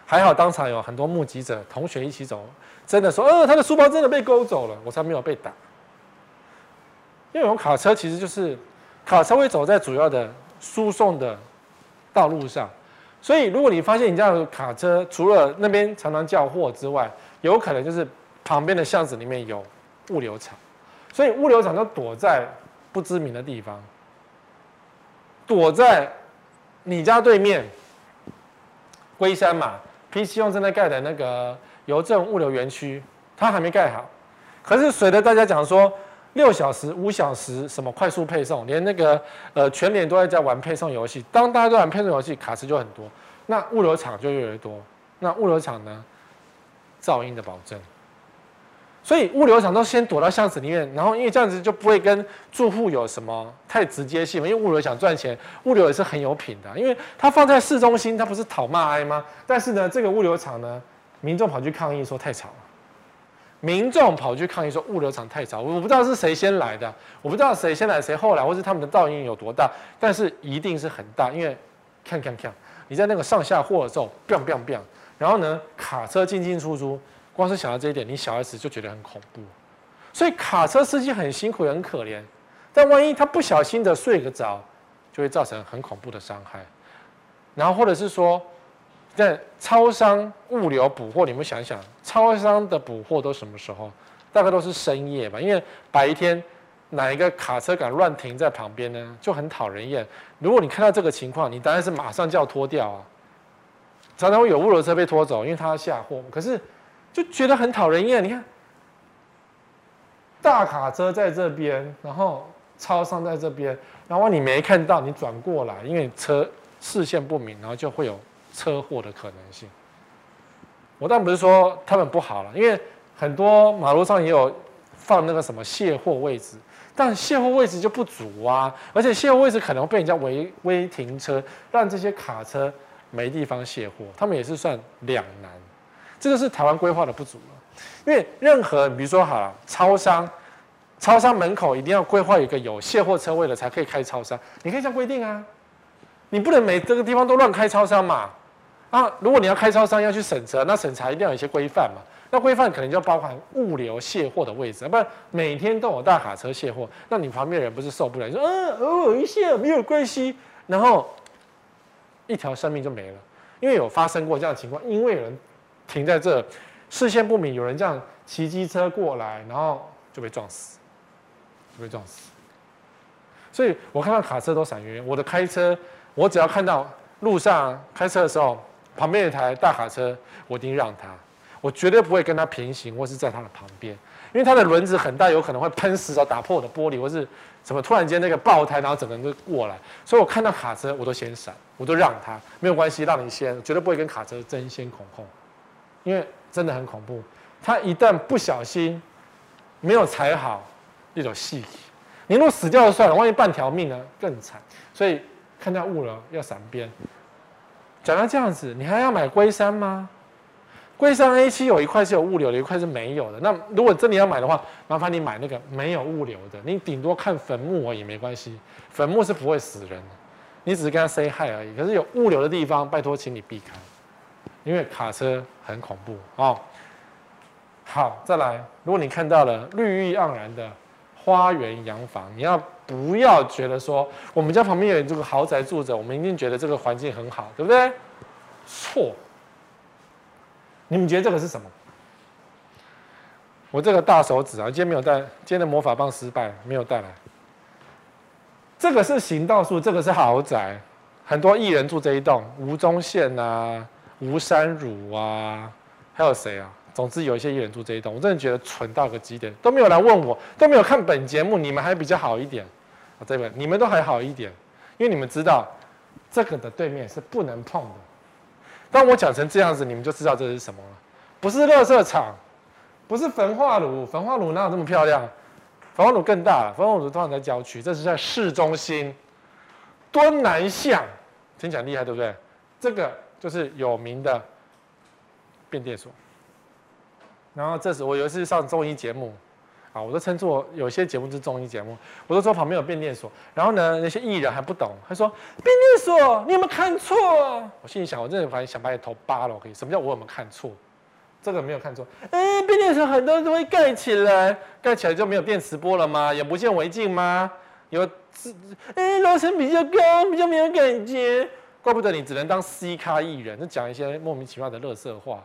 还好当场有很多目击者、同学一起走，真的说：“呃，他的书包真的被勾走了。”我才没有被打。因为我们卡车其实就是卡车会走在主要的输送的道路上。所以，如果你发现你家有卡车，除了那边常常叫货之外，有可能就是旁边的巷子里面有物流厂，所以物流厂都躲在不知名的地方，躲在你家对面，龟山嘛，PC 用正在盖的那个邮政物流园区，它还没盖好，可是随着大家讲说。六小时、五小时，什么快速配送，连那个呃全联都在在玩配送游戏。当大家都玩配送游戏，卡车就很多，那物流厂就越来越多。那物流厂呢，噪音的保证。所以物流厂都先躲到巷子里面，然后因为这样子就不会跟住户有什么太直接性嘛。因为物流想赚钱，物流也是很有品的，因为它放在市中心，它不是讨骂挨吗？但是呢，这个物流厂呢，民众跑去抗议说太吵了。民众跑去抗议说物流厂太吵，我不知道是谁先来的，我不知道谁先来谁后来，或是他们的噪音有多大，但是一定是很大，因为看看看，你在那个上下货的时候，biang biang biang，然后呢，卡车进进出出，光是想到这一点，你小孩子就觉得很恐怖，所以卡车司机很辛苦很可怜，但万一他不小心的睡个着，就会造成很恐怖的伤害，然后或者是说。在超商物流补货，你们想想，超商的补货都什么时候？大概都是深夜吧，因为白天哪一个卡车敢乱停在旁边呢？就很讨人厌。如果你看到这个情况，你当然是马上就要拖掉啊。常常会有物流车被拖走，因为他要下货，可是就觉得很讨人厌。你看，大卡车在这边，然后超商在这边，然后你没看到，你转过来，因为车视线不明，然后就会有。车祸的可能性，我当然不是说他们不好了，因为很多马路上也有放那个什么卸货位置，但卸货位置就不足啊，而且卸货位置可能会被人家违规停车，让这些卡车没地方卸货，他们也是算两难。这就是台湾规划的不足了。因为任何比如说好了，超商，超商门口一定要规划一个有卸货车位的才可以开超商，你可以这样规定啊。你不能每这个地方都乱开超商嘛？啊，如果你要开超商要去审查，那审查一定要有一些规范嘛。那规范可能就包含物流卸货的位置，不然每天都有大卡车卸货，那你旁边人不是受不了？你说，嗯、偶尔一卸没有关系，然后一条生命就没了。因为有发生过这样的情况，因为有人停在这，视线不明，有人这样骑机车过来，然后就被撞死，就被撞死。所以我看到卡车都闪远远，我的开车。我只要看到路上开车的时候，旁边有一台大卡车，我一定让他，我绝对不会跟他平行，或是在他的旁边，因为他的轮子很大，有可能会喷石头打破我的玻璃，或是什么突然间那个爆胎，然后整个人就过来，所以我看到卡车我都先闪，我都让他，没有关系，让你先，绝对不会跟卡车争先恐后，因为真的很恐怖，他一旦不小心没有踩好，一种细体，你如果死掉就算了，万一半条命呢更惨，所以。看到雾了要闪边。讲到这样子，你还要买龟山吗？龟山 A 七有一块是有物流的，一块是没有的。那如果真的要买的话，麻烦你买那个没有物流的。你顶多看坟墓而已，没关系。坟墓是不会死人的，你只是跟他 say hi 而已。可是有物流的地方，拜托请你避开，因为卡车很恐怖哦。好，再来，如果你看到了绿意盎然的花园洋房，你要。不要觉得说我们家旁边有这个豪宅住着，我们一定觉得这个环境很好，对不对？错。你们觉得这个是什么？我这个大手指啊，今天没有带，今天的魔法棒失败，没有带来。这个是行道树，这个是豪宅，很多艺人住这一栋，吴宗宪啊，吴珊如啊，还有谁啊？总之有一些艺人住这一栋，我真的觉得蠢到个极点，都没有来问我，都没有看本节目，你们还比较好一点。啊，这边你们都还好一点，因为你们知道这个的对面是不能碰的。当我讲成这样子，你们就知道这是什么了。不是垃圾场，不是焚化炉，焚化炉哪有这么漂亮？焚化炉更大，焚化炉通常在郊区，这是在市中心。敦南巷，听起来厉害，对不对？这个就是有名的变电所。然后这时我有一次上综艺节目。啊，我都称作有些节目是综艺节目，我都说旁边有变电所，然后呢，那些艺人还不懂，他说变电所，你有没有看错？我心里想，我真的反正想把你头扒了，我可以？什么叫我有没有看错？这个没有看错，哎，变电所很多人都会盖起来，盖起来就没有电磁波了吗？眼不见为净吗？有自，哎，楼层比较高，比较没有感觉，怪不得你只能当 C 咖艺人，就讲一些莫名其妙的乐色话。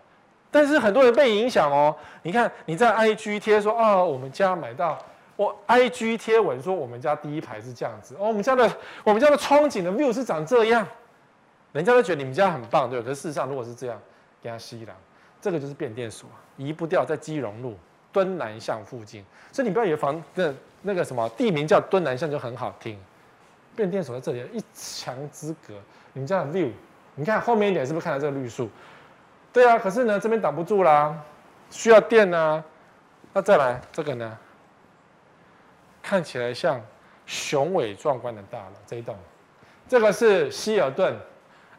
但是很多人被影响哦，你看你在 IG 贴说啊、我们家买到我 IG 贴文说我们家第一排是这样子。哦，我们家的我们家的窗景的 view 是长这样，人家都觉得你们家很棒，对？可是事实上如果是这样，给他吸了，这个就是变电所，移不掉，在基隆路敦南巷附近，所以你不要以为房那那个什么地名叫敦南巷就很好听，变电所在这里一墙之隔，你们家的 view，你看后面一点是不是看到这个绿树？对啊，可是呢，这边挡不住啦，需要电、啊。那再来这个呢，看起来像雄伟壮观的大楼这一栋，这个是希尔顿，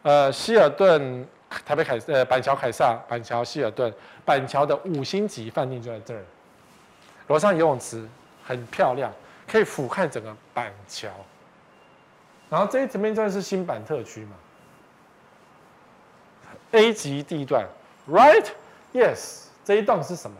呃，希尔顿台北凯呃板桥凯撒板桥希尔顿板桥的五星级饭店就在这儿，楼上游泳池很漂亮，可以俯瞰整个板桥。然后这一这边就是新版特区嘛。A 级地段，right？Yes，这一栋是什么？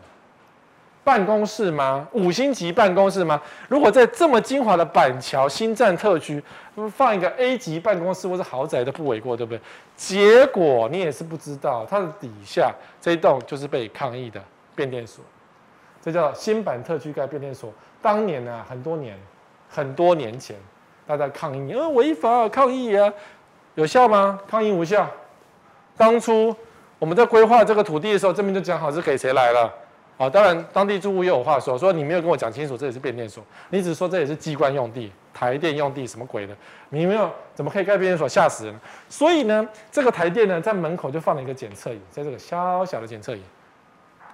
办公室吗？五星级办公室吗？如果在这么精华的板桥新站特区，放一个 A 级办公室或是豪宅都不为过，对不对？结果你也是不知道，它的底下这一栋就是被抗议的变电所，这叫新版特区盖变电所。当年啊，很多年，很多年前，大家抗议，呃，违法抗议啊，有效吗？抗议无效。当初我们在规划这个土地的时候，这边就讲好是给谁来了。啊，当然当地住户也有话说，说你没有跟我讲清楚，这里是变电所，你只说这里是机关用地、台电用地，什么鬼的？你没有怎么可以盖变电所？吓死人！所以呢，这个台电呢，在门口就放了一个检测仪，在这个小小的检测仪，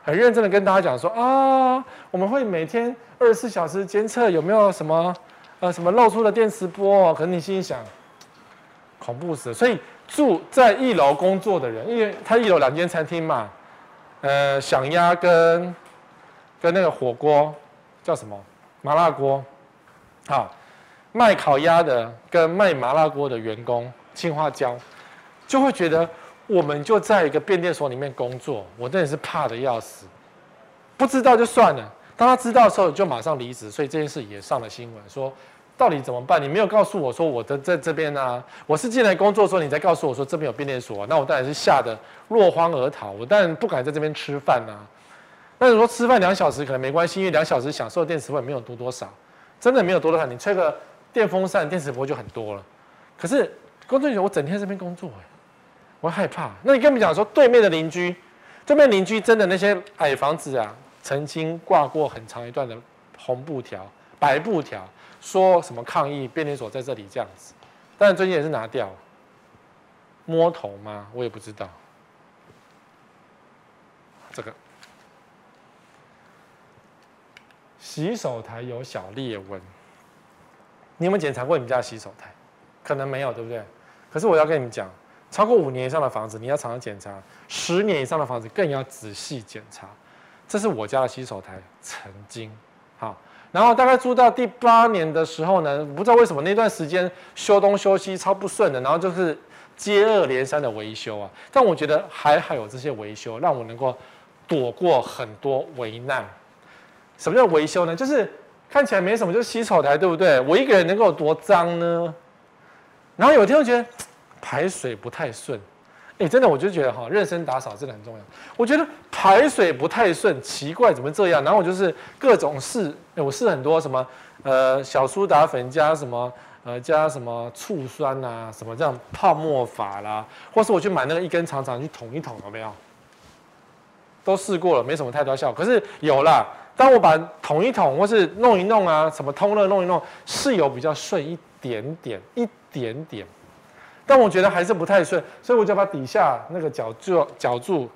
很认真的跟大家讲说啊，我们会每天二十四小时监测有没有什么呃什么漏出了电磁波。可能你心里想，恐怖死了，所以。住在一楼工作的人，因为他一楼两间餐厅嘛，呃，响鸭跟跟那个火锅叫什么麻辣锅，好，卖烤鸭的跟卖麻辣锅的员工，青花椒，就会觉得我们就在一个变电所里面工作，我真的是怕得要死，不知道就算了，当他知道的时候就马上离职，所以这件事也上了新闻说。到底怎么办？你没有告诉我说我的在这边啊，我是进来工作的时候，你才告诉我说这边有变电所，那我当然是吓得落荒而逃，我当然不敢在这边吃饭呐。那你说吃饭两小时可能没关系，因为两小时享受的电磁波没有多多少，真的没有多多少，你吹个电风扇电磁波就很多了。可是工作人员，我整天在这边工作，哎，我害怕。那你跟我们讲说，对面的邻居，对面邻居真的那些矮房子啊，曾经挂过很长一段的红布条、白布条。说什么抗议变电所在这里这样子，但是最近也是拿掉，摸头吗？我也不知道。这个洗手台有小裂纹，你有没有检查过你们家的洗手台？可能没有，对不对？可是我要跟你们讲，超过五年以上的房子，你要常常检查；十年以上的房子更要仔细检查。这是我家的洗手台，曾经，好。然后大概住到第八年的时候呢，不知道为什么那段时间修东修西超不顺的，然后就是接二连三的维修啊。但我觉得还好有这些维修，让我能够躲过很多危难。什么叫维修呢？就是看起来没什么，就是洗手台，对不对？我一个人能够有多脏呢？然后有一天我觉得排水不太顺。哎，真的，我就觉得哈，认真打扫真的很重要。我觉得排水不太顺，奇怪，怎么这样？然后我就是各种试，我试很多什么，呃，小苏打粉加什么，呃，加什么醋酸啊，什么这样泡沫法啦，或是我去买那个一根长长去捅一捅，有没有？都试过了，没什么太多效果。可是有啦，当我把捅一捅或是弄一弄啊，什么通热弄一弄，是有比较顺一点点，一点点。但我觉得还是不太顺，所以我就把底下那个脚柱、脚柱，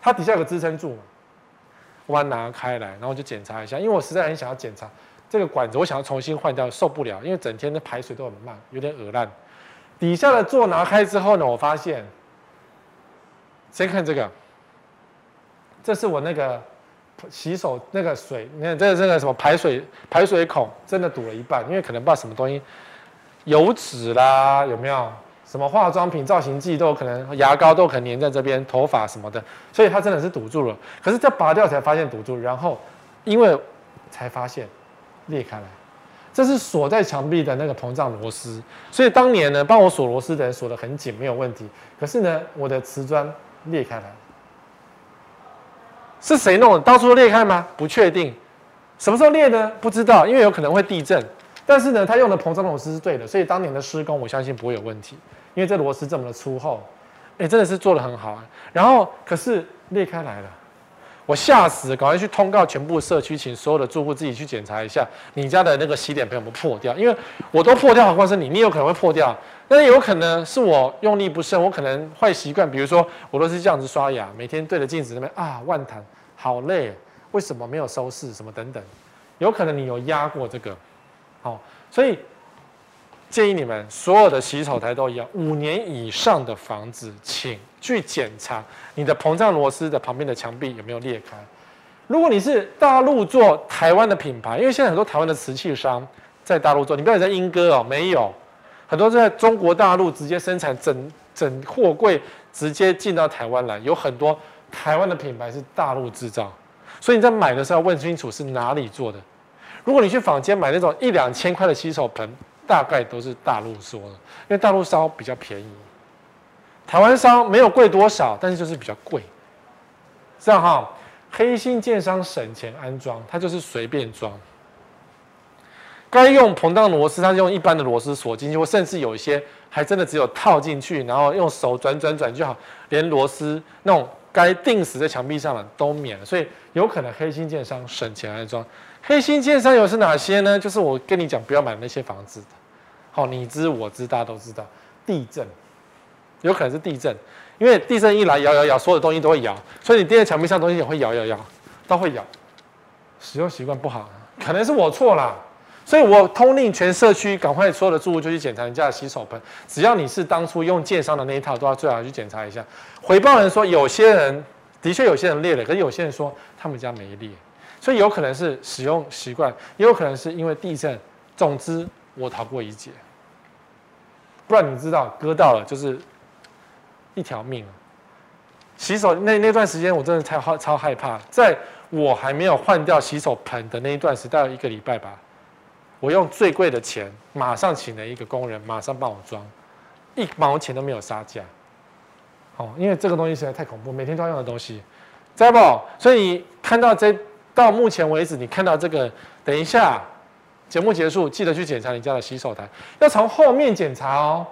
它底下有个支撑柱嘛，我把它拿开来，然后就检查一下，因为我实在很想要检查这个管子，我想要重新换掉，受不了，因为整天的排水都很慢，有点恶烂。底下的座拿开之后呢，我发现，先看这个，这是我那个洗手那个水，你看这个这个什么排水排水孔真的堵了一半，因为可能不知道什么东西，油脂啦，有没有？什么化妆品、造型剂都有可能，牙膏都可能粘在这边，头发什么的，所以它真的是堵住了。可是这拔掉才发现堵住，然后因为才发现裂开来，这是锁在墙壁的那个膨胀螺丝。所以当年呢，帮我锁螺丝的人锁得很紧，没有问题。可是呢，我的瓷砖裂开来，是谁弄的？当初裂开吗？不确定。什么时候裂呢？不知道，因为有可能会地震。但是呢，他用的膨胀螺丝是对的，所以当年的施工我相信不会有问题，因为这螺丝这么的粗厚，哎，真的是做的很好啊。然后可是裂开来了，我吓死，赶快去通告全部社区，请所有的住户自己去检查一下你家的那个洗脸盆有没有破掉，因为我都破掉，何况是你，你有可能会破掉。但是有可能是我用力不慎，我可能坏习惯，比如说我都是这样子刷牙，每天对着镜子那边啊，万弹，好累，为什么没有收拾什么等等，有可能你有压过这个。好，所以建议你们所有的洗手台都一样，五年以上的房子，请去检查你的膨胀螺丝的旁边的墙壁有没有裂开。如果你是大陆做台湾的品牌，因为现在很多台湾的瓷器商在大陆做，你不要在英歌哦，没有，很多在中国大陆直接生产整整货柜直接进到台湾来，有很多台湾的品牌是大陆制造，所以你在买的时候要问清楚是哪里做的。如果你去坊间买那种一两千块的洗手盆，大概都是大陆说的，因为大陆烧比较便宜，台湾烧没有贵多少，但是就是比较贵。这样哈，黑心建商省钱安装，它就是随便装。该用膨胀螺丝，它是用一般的螺丝锁进去，或甚至有一些还真的只有套进去，然后用手转转转就好，连螺丝那种该钉死在墙壁上的都免了，所以有可能黑心建商省钱安装。黑心建商有是哪些呢？就是我跟你讲，不要买那些房子的。好，你知我知，大家都知道。地震，有可能是地震，因为地震一来摇摇摇，所有的东西都会摇，所以你钉在墙壁上东西也会摇摇摇，都会摇。使用习惯不好，可能是我错了，所以我通令全社区赶快所有的住户就去检查人家的洗手盆，只要你是当初用建商的那一套，都要最好去检查一下。回报人说，有些人的确有些人裂了，可是有些人说他们家没裂，所以有可能是使用习惯，也有可能是因为地震。总之，我逃过一劫。不然你知道，割到了就是一条命。洗手那那段时间，我真的超超害怕。在我还没有换掉洗手盆的那一段时间，大概一个礼拜吧，我用最贵的钱，马上请了一个工人，马上帮我装，一毛钱都没有杀价。哦，因为这个东西实在太恐怖，每天都要用的东西，知道不？所以你看到这到目前为止，你看到这个，等一下。节目结束，记得去检查你家的洗手台，要从后面检查哦。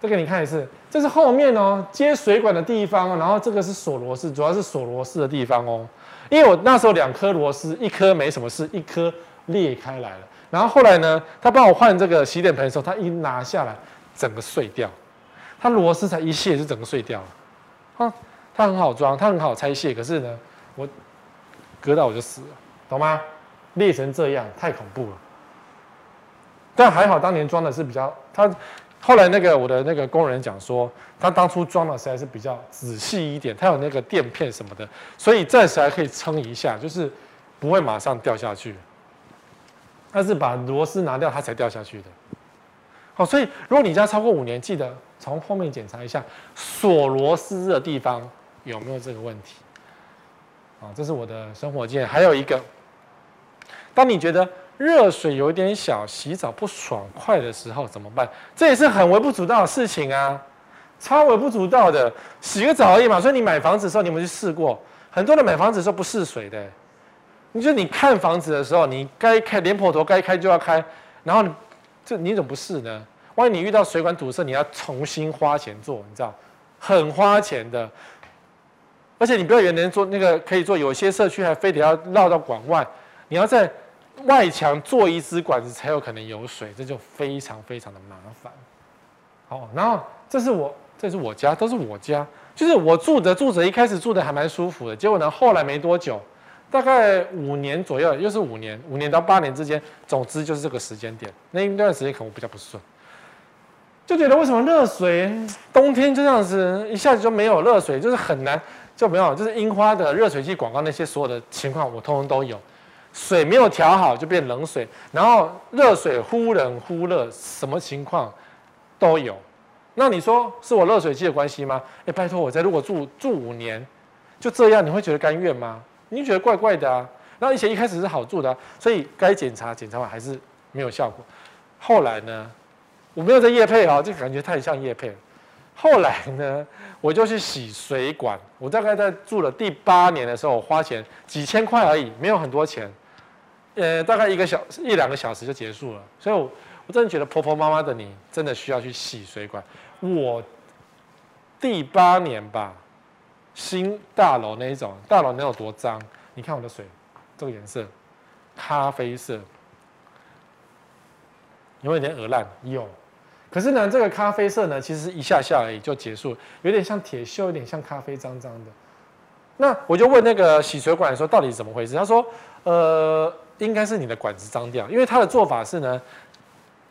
再给你看一次，这是后面哦，接水管的地方。然后这个是锁螺丝，主要是锁螺丝的地方哦。因为我那时候两颗螺丝，一颗没什么事，一颗裂开来了。然后后来呢，他帮我换这个洗脸盆的时候，他一拿下来，整个碎掉。他螺丝才一卸就整个碎掉了。哈，它很好装，它很好拆卸，可是呢，割到我就死了，懂吗？裂成这样，太恐怖了。但还好，当年装的是比较他，后来那个我的那个工人讲说，他当初装的实在是比较仔细一点，他有那个垫片什么的，所以暂时还可以撑一下，就是不会马上掉下去。但是把螺丝拿掉，它才掉下去的。好，所以如果你家超过五年，记得从后面检查一下锁螺丝的地方有没有这个问题。啊，这是我的生活经验。还有一个，当你觉得。热水有点小，洗澡不爽快的时候怎么办？这也是很微不足道的事情啊，超微不足道的，洗个澡而已嘛。所以你买房子的时候，你有没有去试过？很多人买房子的时候不试水的。你说你看房子的时候，你该开莲蓬头该开就要开，然后你这你怎么不试呢？万一你遇到水管堵塞，你要重新花钱做，你知道，很花钱的。而且你不要以为能做那个可以做，有些社区还非得要绕到管外，你要在。外墙做一支管子才有可能有水，这就非常非常的麻烦。好，然后这是我，这是我家，都是我家，就是我住着住着，一开始住的还蛮舒服的，结果呢，后来没多久，大概五年左右，又是五年，五年到八年之间，总之就是这个时间点，那一段时间可能我比较不顺，就觉得为什么热水冬天就这样子一下子就没有热水，就是很难就没有，就是樱花的热水器广告那些所有的情况，我通通都有。水没有调好就变冷水，然后热水忽冷忽热，什么情况都有。那你说是我热水器的关系吗？哎，拜托我在如果住住五年，就这样，你会觉得甘愿吗？你觉得怪怪的啊。然后以前一开始是好住的，所以该检查检查完还是没有效果。后来呢，我没有在业配啊，就感觉太像业配了。后来呢，我就去洗水管。我大概在住了第八年的时候，我花钱几千块而已，没有很多钱。呃，大概一个小一两个小时就结束了，所以我，我真的觉得婆婆妈妈的你真的需要去洗水管。我第八年吧，新大楼那一种大楼能有多脏？你看我的水，这个颜色，咖啡色，有没有点鹅烂？有。可是呢，这个咖啡色呢，其实一下下而已就结束，有点像铁锈，有点像咖啡脏脏的。那我就问那个洗水管说，到底怎么回事？他说，呃。应该是你的管子脏掉，因为他的做法是呢，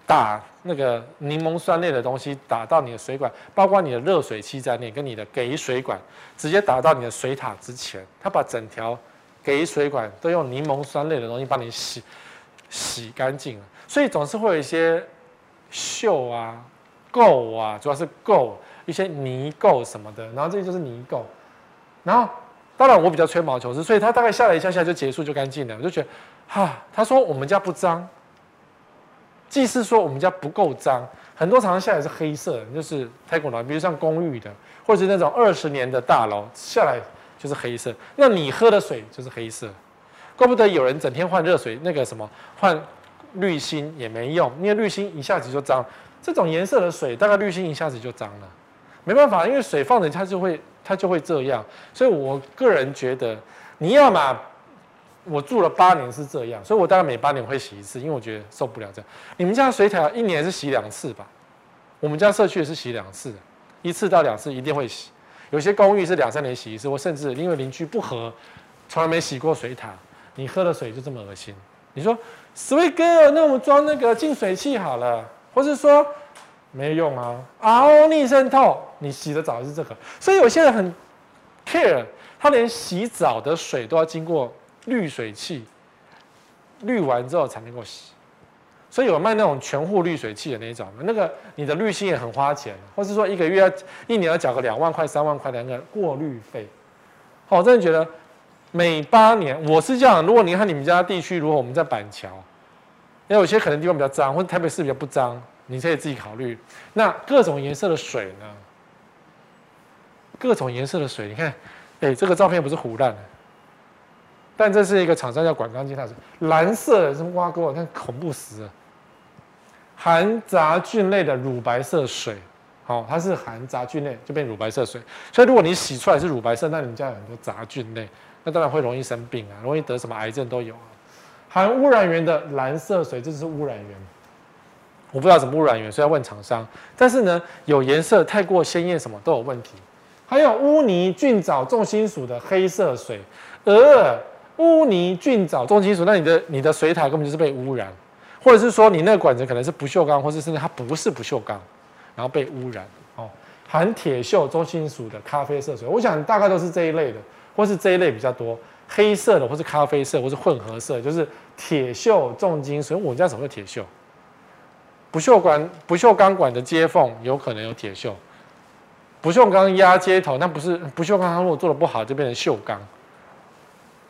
打那个柠檬酸类的东西打到你的水管，包括你的热水器在内，跟你的给水管直接打到你的水塔之前，他把整条给水管都用柠檬酸类的东西帮你洗洗干净了，所以总是会有一些锈啊、垢啊，主要是垢，一些泥垢什么的，然后这就是泥垢，然后当然我比较吹毛求疵，所以他大概下来一下下就结束就干净了，我就觉得。哈，他说我们家不脏，即是说我们家不够脏，很多常常下来是黑色，就是太古楼，比如像公寓的，或者是那种二十年的大楼下来就是黑色，那你喝的水就是黑色，怪不得有人整天换热水，那个什么换滤芯也没用，因为滤芯一下子就脏，这种颜色的水大概滤芯一下子就脏了，没办法，因为水放着它就会它就会这样，所以我个人觉得你要嘛。我住了八年是这样，所以我大概每八年会洗一次，因为我觉得受不了这样。你们家水塔一年是洗两次吧？我们家社区也是洗两次，一次到两次一定会洗。有些公寓是两三年洗一次，我甚至因为邻居不和，从来没洗过水塔。你喝的水就这么恶心？你说，Sweet girl，那我们装那个净水器好了，或是说没用啊？RO 逆渗透，你洗的澡是这个，所以有些人很 care。它连洗澡的水都要经过滤水器滤完之后才能够洗。所以有卖那种全户滤水器的那种，那个你的滤芯也很花钱，或是说一个月要一年要缴个两万块、三万块的那个过滤费。好，我真的觉得每八年，我是这样。如果你看你们家地区，如果我们在板桥，因为有些可能地方比较脏，或者台北市比较不脏，你可以自己考虑。那各种颜色的水呢？各种颜色的水，你看，哎，这个照片不是糊烂的，但这是一个厂商叫管钢筋，它是蓝色的，什么挖沟，看恐怖死了。含杂菌类的乳白色水，好，它是含杂菌类就变乳白色水。所以如果你洗出来是乳白色，那你们家有很多杂菌类，那当然会容易生病啊，容易得什么癌症都有啊。含污染源的蓝色水，这是污染源。我不知道什么污染源，所以要问厂商。但是呢，有颜色太过鲜艳，什么都有问题。还有污泥、菌藻、重金属的黑色水，呃，污泥、菌藻、重金属，那你的你的水塔根本就是被污染。或者是说你那个管子可能是不锈钢，或者甚至它不是不锈钢，然后被污染哦。含铁锈、重金属的咖啡色水，我想大概都是这一类的，或是这一类比较多，黑色的，或是咖啡色，或是混合色，就是铁锈、重金属。我家什么叫铁锈？不锈管、不锈钢管的接缝有可能有铁锈，不锈钢压接头，那不是不锈钢，它如果做的不好就变成锈钢。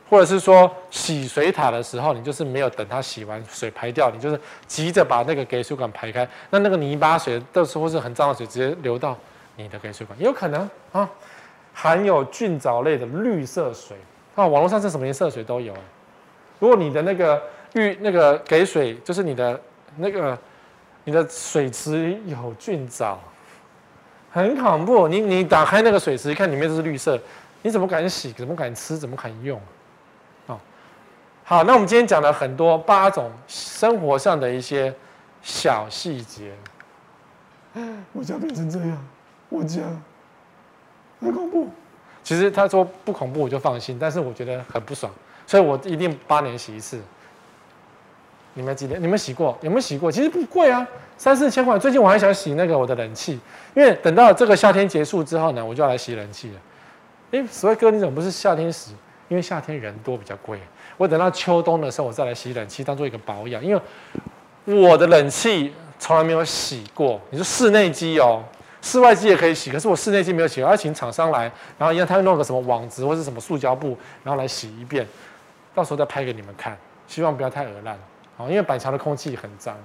或者是说洗水塔的时候，你就是没有等它洗完水排掉，你就是急着把那个给水管排开，那那个泥巴水到时候是很脏的水直接流到你的给水管，也有可能啊。含有菌藻类的绿色水啊，网络上是什么颜色水都有。如果你的那个浴那个给水就是你的那个你的水池有菌藻，很恐怖。你你打开那个水池一看里面都是绿色，你怎么敢洗？怎么敢吃？怎么敢用？好，那我们今天讲了很多八种生活上的一些小细节。我家变成这样，我家很恐怖。其实他说不恐怖，我就放心。但是我觉得很不爽，所以我一定八年洗一次。你们几年？你们洗过？有没有洗过？其实不贵啊，三四千块。最近我还想洗那个我的冷气，因为等到这个夏天结束之后呢，我就要来洗冷气了。哎，所谓哥，你怎么不是夏天洗？因为夏天人多比较贵。我等到秋冬的时候，我再来洗冷气，当做一个保养。因为我的冷气从来没有洗过。你说室内机哦，室外机也可以洗，可是我室内机没有洗，我要请厂商来，然后让他弄个什么网子或是什么塑胶布，然后来洗一遍，到时候再拍给你们看。希望不要太恶烂好，因为板桥的空气很脏。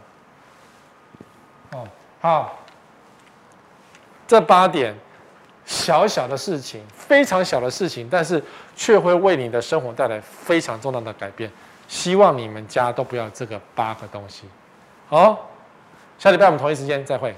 哦，好，这八点。小小的事情，非常小的事情，但是却会为你的生活带来非常重大的改变。希望你们家都不要这个八个东西。好，下礼拜我们同一时间再会。